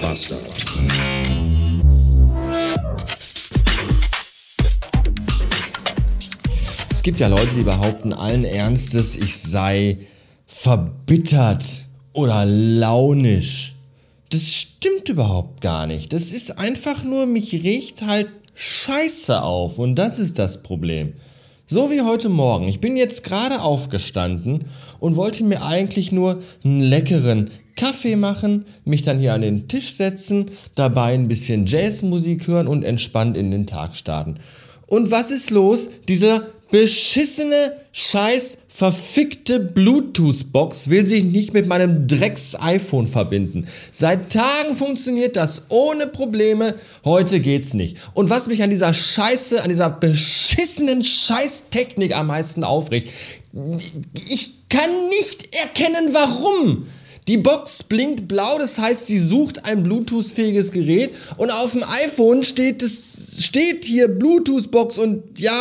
Bastard. Es gibt ja Leute, die behaupten allen Ernstes, ich sei verbittert oder launisch. Das stimmt überhaupt gar nicht. Das ist einfach nur, mich riecht halt Scheiße auf und das ist das Problem. So wie heute Morgen. Ich bin jetzt gerade aufgestanden und wollte mir eigentlich nur einen leckeren Kaffee machen, mich dann hier an den Tisch setzen, dabei ein bisschen Jazzmusik hören und entspannt in den Tag starten. Und was ist los? Dieser beschissene, scheiß, verfickte Bluetooth-Box will sich nicht mit meinem Drecks-iPhone verbinden. Seit Tagen funktioniert das ohne Probleme, heute geht's nicht. Und was mich an dieser Scheiße, an dieser beschissenen Scheiß-Technik am meisten aufregt, ich kann nicht erkennen, warum. Die Box blinkt blau, das heißt, sie sucht ein Bluetooth-fähiges Gerät und auf dem iPhone steht, das, steht hier Bluetooth-Box und ja,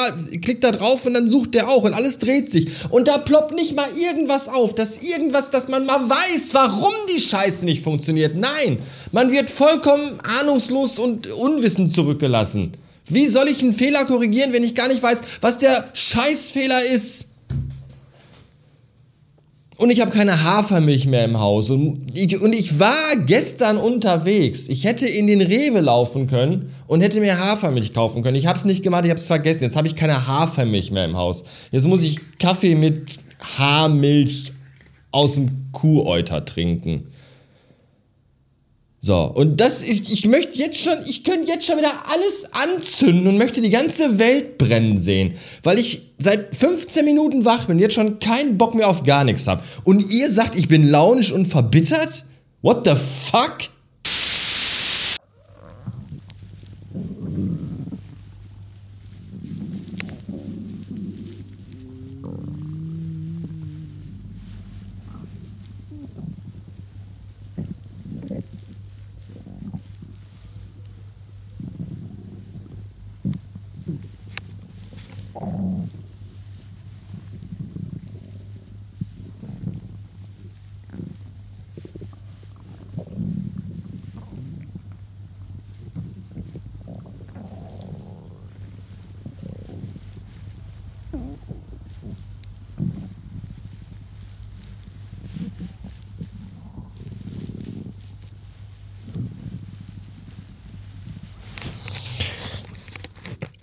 klickt da drauf und dann sucht der auch und alles dreht sich. Und da ploppt nicht mal irgendwas auf, dass irgendwas, dass man mal weiß, warum die Scheiße nicht funktioniert. Nein, man wird vollkommen ahnungslos und unwissend zurückgelassen. Wie soll ich einen Fehler korrigieren, wenn ich gar nicht weiß, was der Scheißfehler ist? Und ich habe keine Hafermilch mehr im Haus. Und ich, und ich war gestern unterwegs. Ich hätte in den Rewe laufen können und hätte mir Hafermilch kaufen können. Ich habe es nicht gemacht, ich habe es vergessen. Jetzt habe ich keine Hafermilch mehr im Haus. Jetzt muss ich Kaffee mit Haarmilch aus dem Kuhäuter trinken. So, und das ist, ich möchte jetzt schon, ich könnte jetzt schon wieder alles anzünden und möchte die ganze Welt brennen sehen, weil ich seit 15 Minuten wach bin, jetzt schon keinen Bock mehr auf gar nichts habe. Und ihr sagt, ich bin launisch und verbittert? What the fuck?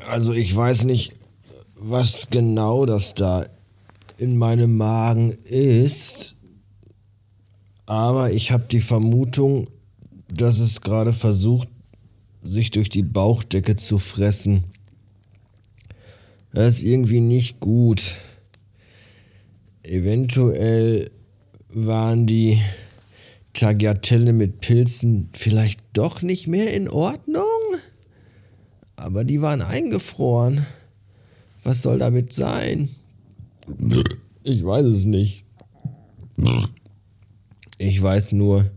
Also ich weiß nicht, was genau das da in meinem Magen ist, aber ich habe die Vermutung, dass es gerade versucht, sich durch die Bauchdecke zu fressen. Das ist irgendwie nicht gut. Eventuell waren die Tagliatelle mit Pilzen vielleicht doch nicht mehr in Ordnung? Aber die waren eingefroren. Was soll damit sein? Ich weiß es nicht. Ich weiß nur,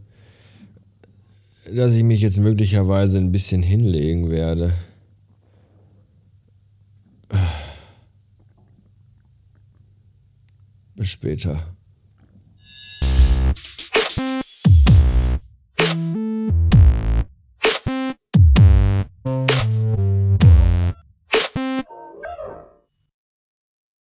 dass ich mich jetzt möglicherweise ein bisschen hinlegen werde. Bis später.